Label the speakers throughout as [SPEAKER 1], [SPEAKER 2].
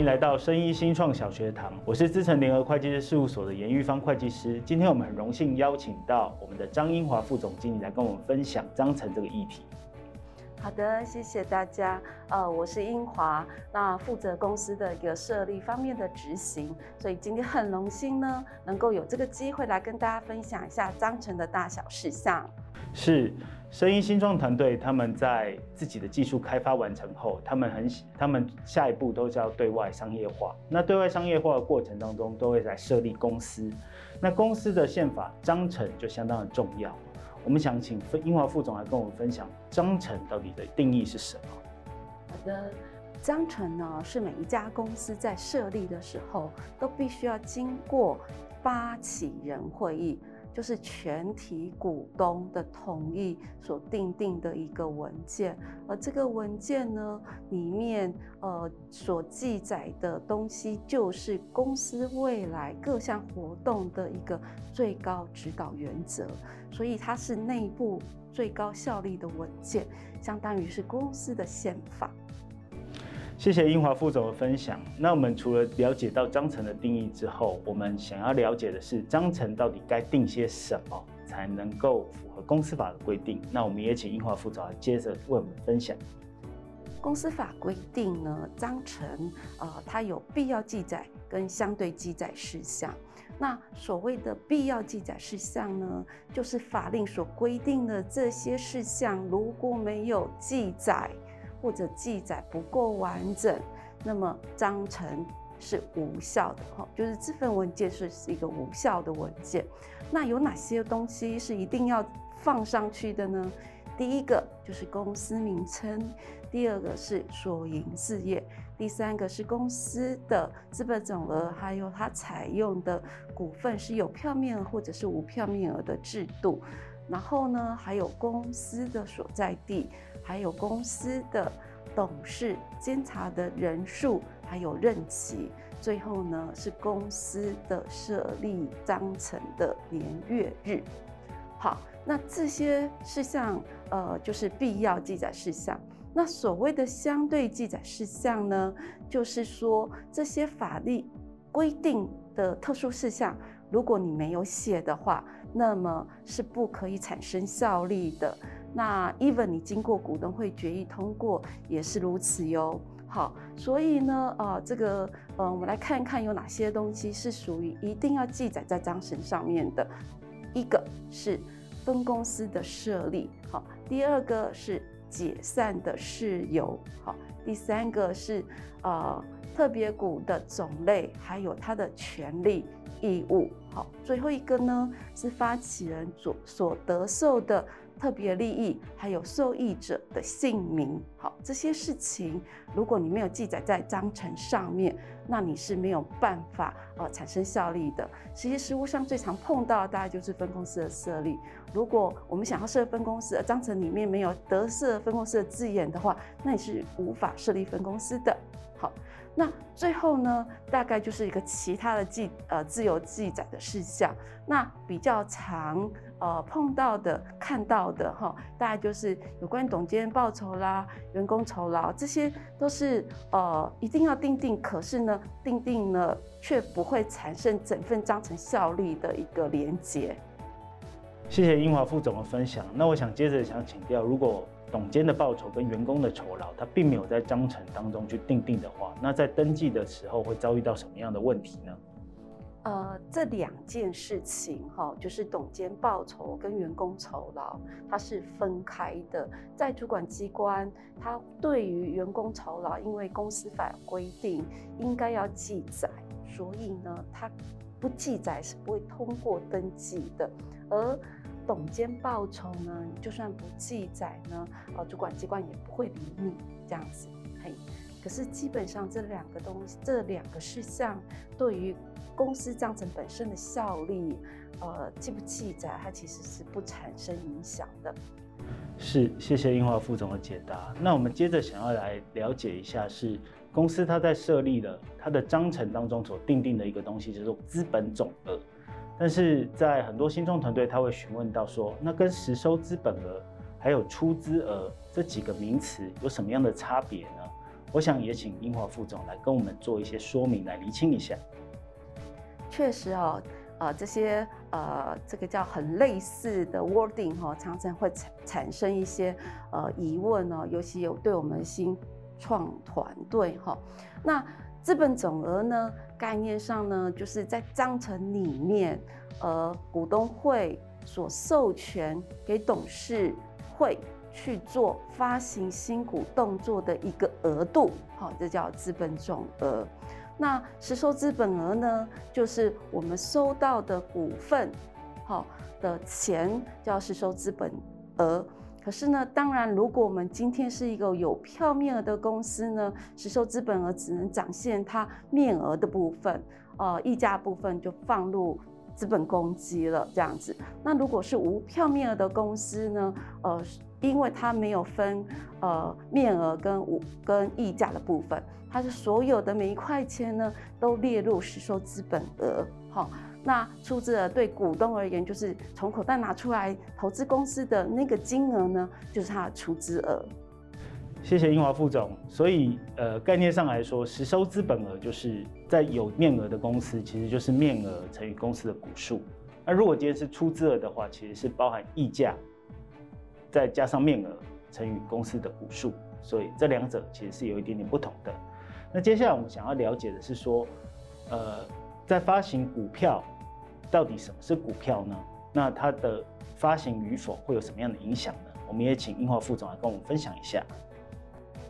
[SPEAKER 1] 迎来到生医新创小学堂，我是资诚联合会计师事务所的颜玉芳会计师。今天我们很荣幸邀请到我们的张英华副总经理来跟我们分享章程这个议题。
[SPEAKER 2] 好的，谢谢大家。呃，我是英华，那负责公司的一个设立方面的执行，所以今天很荣幸呢，能够有这个机会来跟大家分享一下章程的大小事项。
[SPEAKER 1] 是。声音新创团队，他们在自己的技术开发完成后，他们很喜，他们下一步都是要对外商业化。那对外商业化的过程当中，都会在设立公司。那公司的宪法章程就相当的重要。我们想请英华副总来跟我们分享章程到底的定义是什么？
[SPEAKER 2] 好的，章程呢是每一家公司在设立的时候都必须要经过发起人会议。就是全体股东的同意所订定的一个文件，而这个文件呢，里面呃所记载的东西，就是公司未来各项活动的一个最高指导原则，所以它是内部最高效力的文件，相当于是公司的宪法。
[SPEAKER 1] 谢谢英华副总的分享。那我们除了了解到章程的定义之后，我们想要了解的是章程到底该定些什么，才能够符合公司法的规定。那我们也请英华副总来接着为我们分享。
[SPEAKER 2] 公司法规定呢，章程呃，它有必要记载跟相对记载事项。那所谓的必要记载事项呢，就是法令所规定的这些事项，如果没有记载。或者记载不够完整，那么章程是无效的哈，就是这份文件是一个无效的文件。那有哪些东西是一定要放上去的呢？第一个就是公司名称，第二个是所营事业，第三个是公司的资本总额，还有它采用的股份是有票面或者是无票面额的制度。然后呢，还有公司的所在地。还有公司的董事、监察的人数，还有任期。最后呢，是公司的设立章程的年月日。好，那这些事项，呃，就是必要记载事项。那所谓的相对记载事项呢，就是说这些法律规定的特殊事项，如果你没有写的话，那么是不可以产生效力的。那 even 你经过股东会决议通过也是如此哟。好，所以呢，呃，这个，呃，我们来看一看有哪些东西是属于一定要记载在章程上面的。一个是分公司的设立，好，第二个是解散的事由，好，第三个是呃特别股的种类，还有它的权利义务，好，最后一个呢是发起人所所得受的。特别利益，还有受益者的姓名，好，这些事情，如果你没有记载在章程上面，那你是没有办法呃产生效力的。其实实务上最常碰到的大概就是分公司的设立。如果我们想要设分公司，章程里面没有得设分公司的字眼的话，那你是无法设立分公司的。好，那最后呢，大概就是一个其他的记呃自由记载的事项。那比较常呃碰到的、看到的哈，大概就是有关董监报酬啦、员工酬劳，这些都是呃一定要定定，可是呢定定呢却不会产生整份章程效力的一个连结。
[SPEAKER 1] 谢谢英华副总的分享。那我想接着想请教，如果董监的报酬跟员工的酬劳，他并没有在章程当中去定定的话，那在登记的时候会遭遇到什么样的问题呢？
[SPEAKER 2] 呃，这两件事情哈，就是董监报酬跟员工酬劳，它是分开的。在主管机关，它对于员工酬劳，因为公司法规定应该要记载，所以呢，它不记载是不会通过登记的。而董监报酬呢，就算不记载呢，呃，主管机关也不会理你这样子。嘿，可是基本上这两个东西，这两个事项对于公司章程本身的效力，呃，记不记载，它其实是不产生影响的。
[SPEAKER 1] 是，谢谢英华副总的解答。那我们接着想要来了解一下，是公司它在设立了它的章程当中所定定的一个东西，就是资本总额。但是在很多新创团队，他会询问到说，那跟实收资本额还有出资额这几个名词有什么样的差别呢？我想也请英华副总来跟我们做一些说明，来厘清一下。
[SPEAKER 2] 确实哦，呃，这些呃，这个叫很类似的 wording 哈、常常会产产生一些呃疑问哦，尤其有对我们新创团队哈。那资本总额呢，概念上呢，就是在章程里面，呃，股东会所授权给董事会去做发行新股动作的一个额度，好，这叫资本总额。那实收资本额呢，就是我们收到的股份，好，的钱叫实收资本额。可是呢，当然，如果我们今天是一个有票面额的公司呢，实收资本额只能展现它面额的部分，呃，溢价部分就放入资本公积了，这样子。那如果是无票面额的公司呢，呃，因为它没有分呃面额跟五跟溢价的部分。它是所有的每一块钱呢，都列入实收资本额。好，那出资额对股东而言，就是从口袋拿出来投资公司的那个金额呢，就是它的出资额。
[SPEAKER 1] 谢谢英华副总。所以，呃，概念上来说，实收资本额就是在有面额的公司，其实就是面额乘以公司的股数。那如果今天是出资额的话，其实是包含溢价，再加上面额乘以公司的股数。所以这两者其实是有一点点不同的。那接下来我们想要了解的是说，呃，在发行股票，到底什么是股票呢？那它的发行与否会有什么样的影响呢？我们也请英华副总来跟我们分享一下。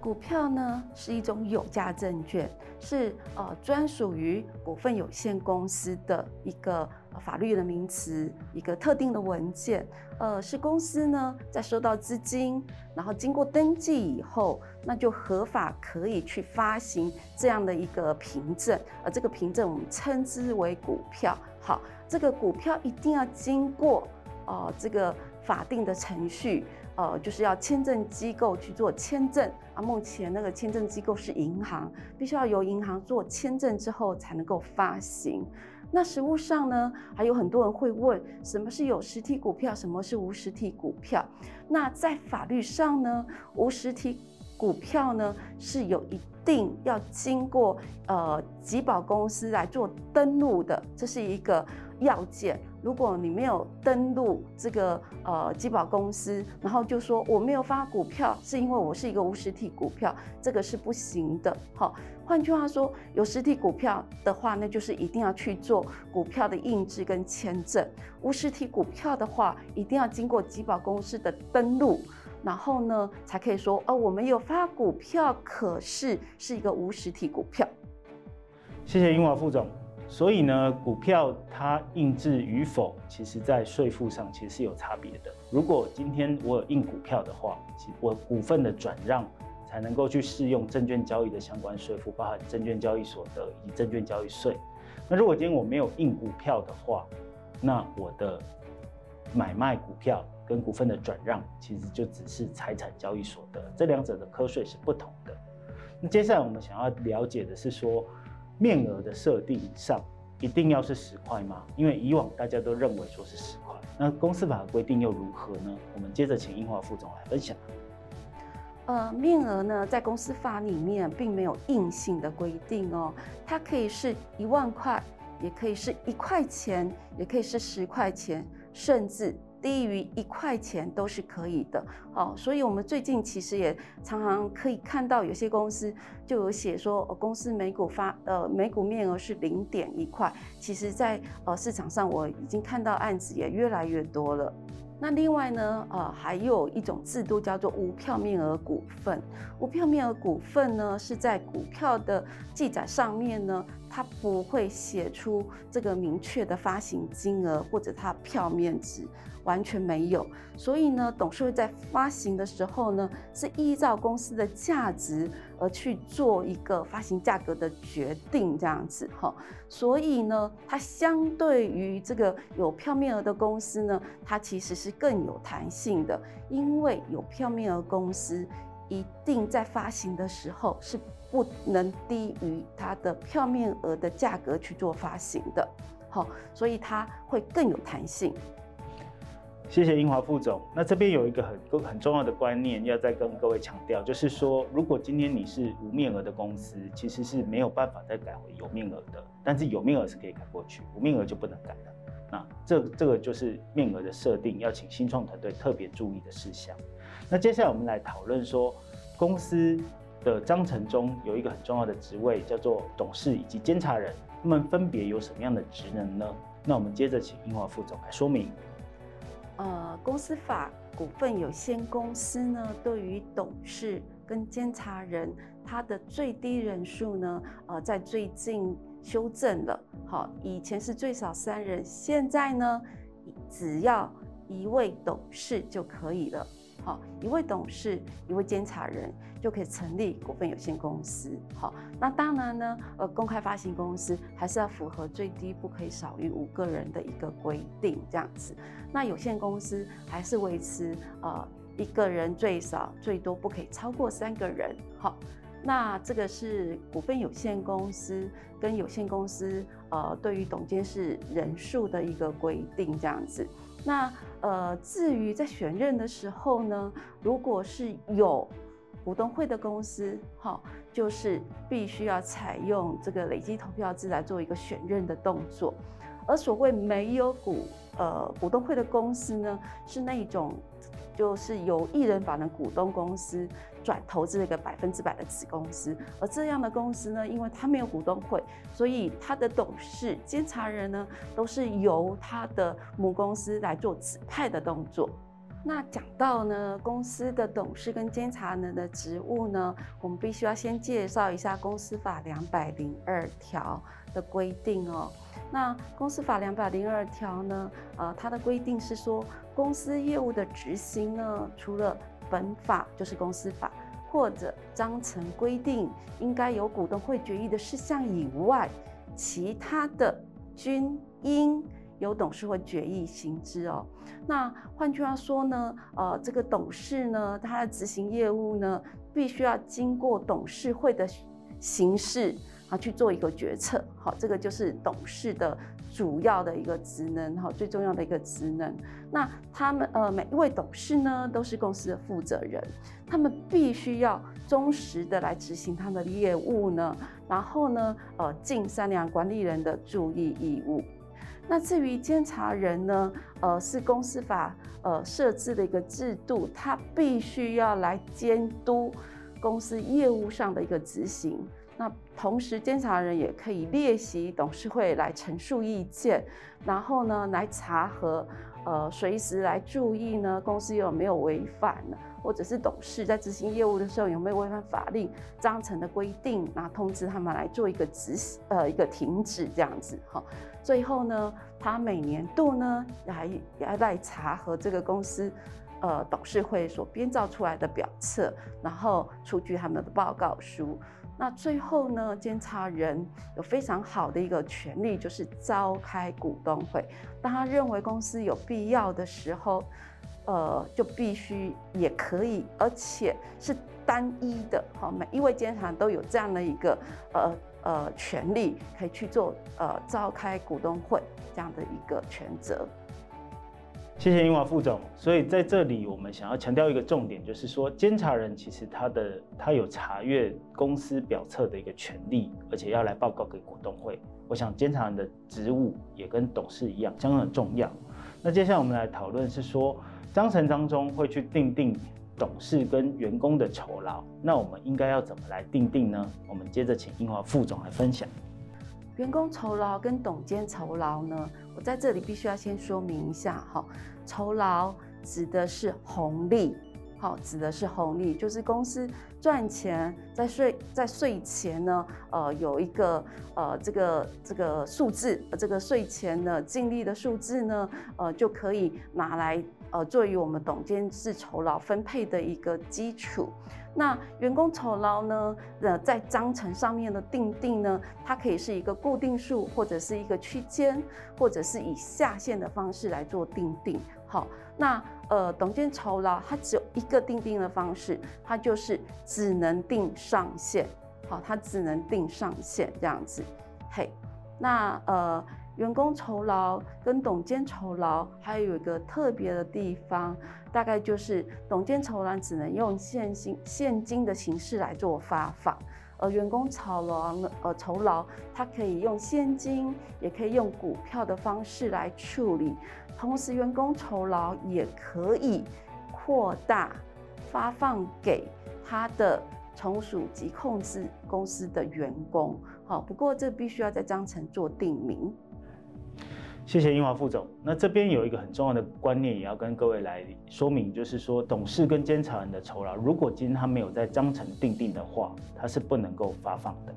[SPEAKER 2] 股票呢是一种有价证券，是呃专属于股份有限公司的一个法律的名词，一个特定的文件。呃，是公司呢在收到资金，然后经过登记以后，那就合法可以去发行这样的一个凭证。而这个凭证我们称之为股票。好，这个股票一定要经过呃这个法定的程序。呃，就是要签证机构去做签证啊。目前那个签证机构是银行，必须要由银行做签证之后才能够发行。那实物上呢，还有很多人会问，什么是有实体股票，什么是无实体股票？那在法律上呢，无实体股票呢是有一定要经过呃集保公司来做登录的，这是一个要件。如果你没有登录这个呃集保公司，然后就说我没有发股票，是因为我是一个无实体股票，这个是不行的。好，换句话说，有实体股票的话，那就是一定要去做股票的印制跟签证；无实体股票的话，一定要经过集保公司的登录，然后呢才可以说哦，我们有发股票，可是是一个无实体股票。
[SPEAKER 1] 谢谢英华副总。所以呢，股票它印制与否，其实在税负上其实是有差别的。如果今天我有印股票的话，我股份的转让才能够去适用证券交易的相关税负，包含证券交易所得以及证券交易税。那如果今天我没有印股票的话，那我的买卖股票跟股份的转让，其实就只是财产交易所得，这两者的课税是不同的。那接下来我们想要了解的是说，面额的设定上一定要是十块吗？因为以往大家都认为说是十块，那公司法的规定又如何呢？我们接着请英华副总来分享。
[SPEAKER 2] 呃，面额呢，在公司法里面并没有硬性的规定哦，它可以是一万块，也可以是一块钱，也可以是十块钱，甚至。低于一块钱都是可以的，好，所以我们最近其实也常常可以看到有些公司就有写说，公司每股发呃每股面额是零点一块，其实在呃市场上我已经看到案子也越来越多了。那另外呢，呃，还有一种制度叫做无票面额股份。无票面额股份呢，是在股票的记载上面呢，它不会写出这个明确的发行金额或者它票面值。完全没有，所以呢，董事会在发行的时候呢，是依照公司的价值而去做一个发行价格的决定，这样子哈。所以呢，它相对于这个有票面额的公司呢，它其实是更有弹性的，因为有票面额公司一定在发行的时候是不能低于它的票面额的价格去做发行的，好，所以它会更有弹性。
[SPEAKER 1] 谢谢英华副总。那这边有一个很很重要的观念要再跟各位强调，就是说，如果今天你是无面额的公司，其实是没有办法再改回有面额的，但是有面额是可以改过去，无面额就不能改了。那这这个就是面额的设定，要请新创团队特别注意的事项。那接下来我们来讨论说，公司的章程中有一个很重要的职位，叫做董事以及监察人，他们分别有什么样的职能呢？那我们接着请英华副总来说明。
[SPEAKER 2] 呃，公司法股份有限公司呢，对于董事跟监察人，他的最低人数呢，呃，在最近修正了。好，以前是最少三人，现在呢，只要一位董事就可以了。好，一位董事，一位监察人就可以成立股份有限公司。好，那当然呢，呃，公开发行公司还是要符合最低不可以少于五个人的一个规定，这样子。那有限公司还是维持呃一个人最少最多不可以超过三个人。好，那这个是股份有限公司跟有限公司呃对于董监事人数的一个规定，这样子。那呃，至于在选任的时候呢，如果是有股东会的公司，哈，就是必须要采用这个累积投票制来做一个选任的动作。而所谓没有股呃股东会的公司呢，是那种就是由一人法的股东公司。转投资了一个百分之百的子公司，而这样的公司呢，因为它没有股东会，所以它的董事、监察人呢，都是由它的母公司来做指派的动作。那讲到呢，公司的董事跟监察人的职务呢，我们必须要先介绍一下公司法两百零二条的规定哦。那公司法两百零二条呢，呃，它的规定是说，公司业务的执行呢，除了本法就是公司法，或者章程规定应该由股东会决议的事项以外，其他的均应由董事会决议行之哦。那换句话说呢，呃，这个董事呢，他的执行业务呢，必须要经过董事会的形式啊去做一个决策。好，这个就是董事的。主要的一个职能哈，最重要的一个职能。那他们呃，每一位董事呢，都是公司的负责人，他们必须要忠实的来执行他们的业务呢。然后呢，呃，尽善良管理人的注意义务。那至于监察人呢，呃，是公司法呃设置的一个制度，他必须要来监督公司业务上的一个执行。同时，监察人也可以列席董事会来陈述意见，然后呢，来查核，呃，随时来注意呢，公司有没有违反，或者是董事在执行业务的时候有没有违反法令章程的规定，然后通知他们来做一个执行，呃，一个停止这样子哈。最后呢，他每年度呢，还要来查核这个公司，呃，董事会所编造出来的表册，然后出具他们的报告书。那最后呢，监察人有非常好的一个权利，就是召开股东会。当他认为公司有必要的时候，呃，就必须也可以，而且是单一的。好，每一位监察都有这样的一个呃呃权利，可以去做呃召开股东会这样的一个权责。
[SPEAKER 1] 谢谢英华副总。所以在这里，我们想要强调一个重点，就是说，监察人其实他的他有查阅公司表册的一个权利，而且要来报告给股东会。我想，监察人的职务也跟董事一样，相当的重要。那接下来我们来讨论是说，章程当中会去定定董事跟员工的酬劳，那我们应该要怎么来定定呢？我们接着请英华副总来分享。
[SPEAKER 2] 员工酬劳跟董监酬劳呢，我在这里必须要先说明一下哈。酬劳指的是红利，好，指的是红利，就是公司赚钱在税在税前呢，呃，有一个呃这个这个数字，这个税前的净利的数字呢，呃，就可以拿来呃作为我们董监事酬劳分配的一个基础。那员工酬劳呢？呃，在章程上面的定定呢，它可以是一个固定数，或者是一个区间，或者是以下限的方式来做定定。好，那呃，董监酬劳它只有一个定定的方式，它就是只能定上限。好，它只能定上限这样子。嘿，那呃。员工酬劳跟董监酬劳还有一个特别的地方，大概就是董监酬劳只能用现金现金的形式来做发放，而员工酬劳呢呃酬劳它可以用现金，也可以用股票的方式来处理，同时员工酬劳也可以扩大发放给他的从属及控制公司的员工。好，不过这必须要在章程做定明。
[SPEAKER 1] 谢谢英华副总。那这边有一个很重要的观念，也要跟各位来说明，就是说董事跟监察人的酬劳，如果今天他没有在章程订定的话，他是不能够发放的。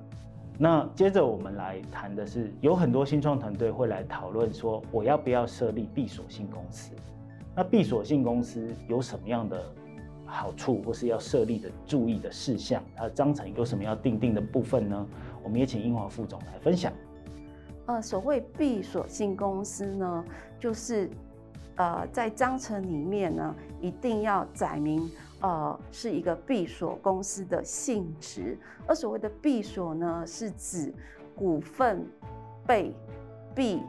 [SPEAKER 1] 那接着我们来谈的是，有很多新创团队会来讨论说，我要不要设立闭锁性公司？那闭锁性公司有什么样的好处，或是要设立的注意的事项？它章程有什么要订定的部分呢？我们也请英华副总来分享。
[SPEAKER 2] 呃，所谓闭锁性公司呢，就是呃，在章程里面呢，一定要载明呃，是一个闭锁公司的性质。而所谓的闭锁呢，是指股份被闭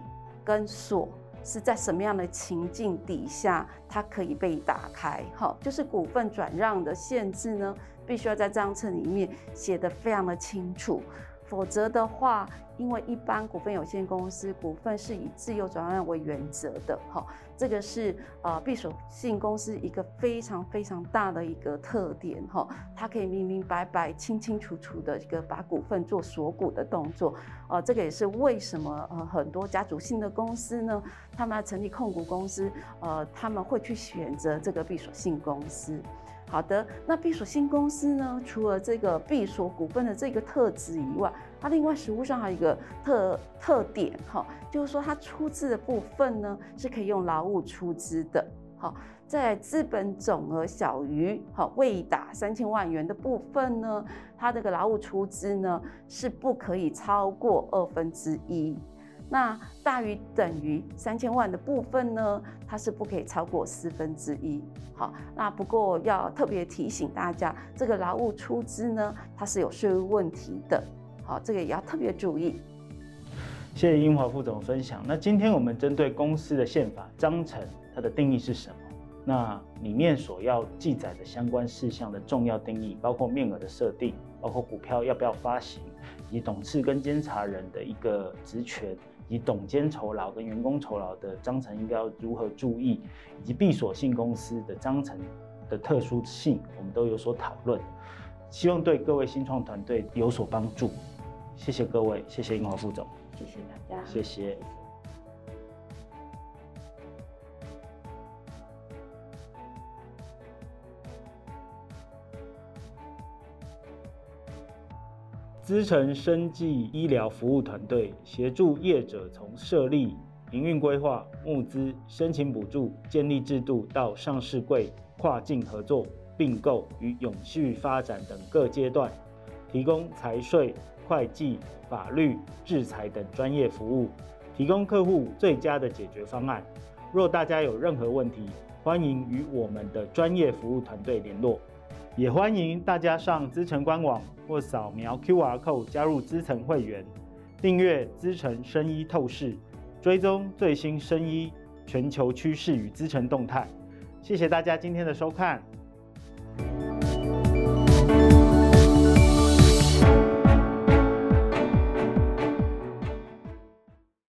[SPEAKER 2] 跟锁是在什么样的情境底下，它可以被打开。好，就是股份转让的限制呢，必须要在章程里面写得非常的清楚。否则的话，因为一般股份有限公司股份是以自由转让为原则的，哈，这个是呃闭锁性公司一个非常非常大的一个特点，哈，它可以明明白白、清清楚楚的一个把股份做锁股的动作，呃，这个也是为什么呃很多家族性的公司呢，他们要成立控股公司，呃，他们会去选择这个闭锁性公司。好的，那避暑新公司呢，除了这个避暑股份的这个特质以外，它另外实物上还有一个特特点哈，就是说它出资的部分呢是可以用劳务出资的。好，在资本总额小于好未达三千万元的部分呢，它这个劳务出资呢是不可以超过二分之一。那大于等于三千万的部分呢，它是不可以超过四分之一。好，那不过要特别提醒大家，这个劳务出资呢，它是有税务问题的。好，这个也要特别注意。
[SPEAKER 1] 谢谢英华副总分享。那今天我们针对公司的宪法章程，它的定义是什么？那里面所要记载的相关事项的重要定义，包括面额的设定，包括股票要不要发行，以及董事跟监察人的一个职权。以董监酬劳跟员工酬劳的章程应该要如何注意，以及闭锁性公司的章程的特殊性，我们都有所讨论，希望对各位新创团队有所帮助。谢谢各位，谢谢英华副总，
[SPEAKER 2] 谢谢大家，
[SPEAKER 1] 谢谢。资诚生技医疗服务团队协助业者从设立、营运规划、募资、申请补助、建立制度到上市柜、跨境合作、并购与永续发展等各阶段，提供财税、会计、法律、制裁等专业服务，提供客户最佳的解决方案。若大家有任何问题，欢迎与我们的专业服务团队联络。也欢迎大家上资诚官网或扫描 QR Code 加入资诚会员，订阅资诚生医透视，追踪最新生医全球趋势与资诚动态。谢谢大家今天的收看。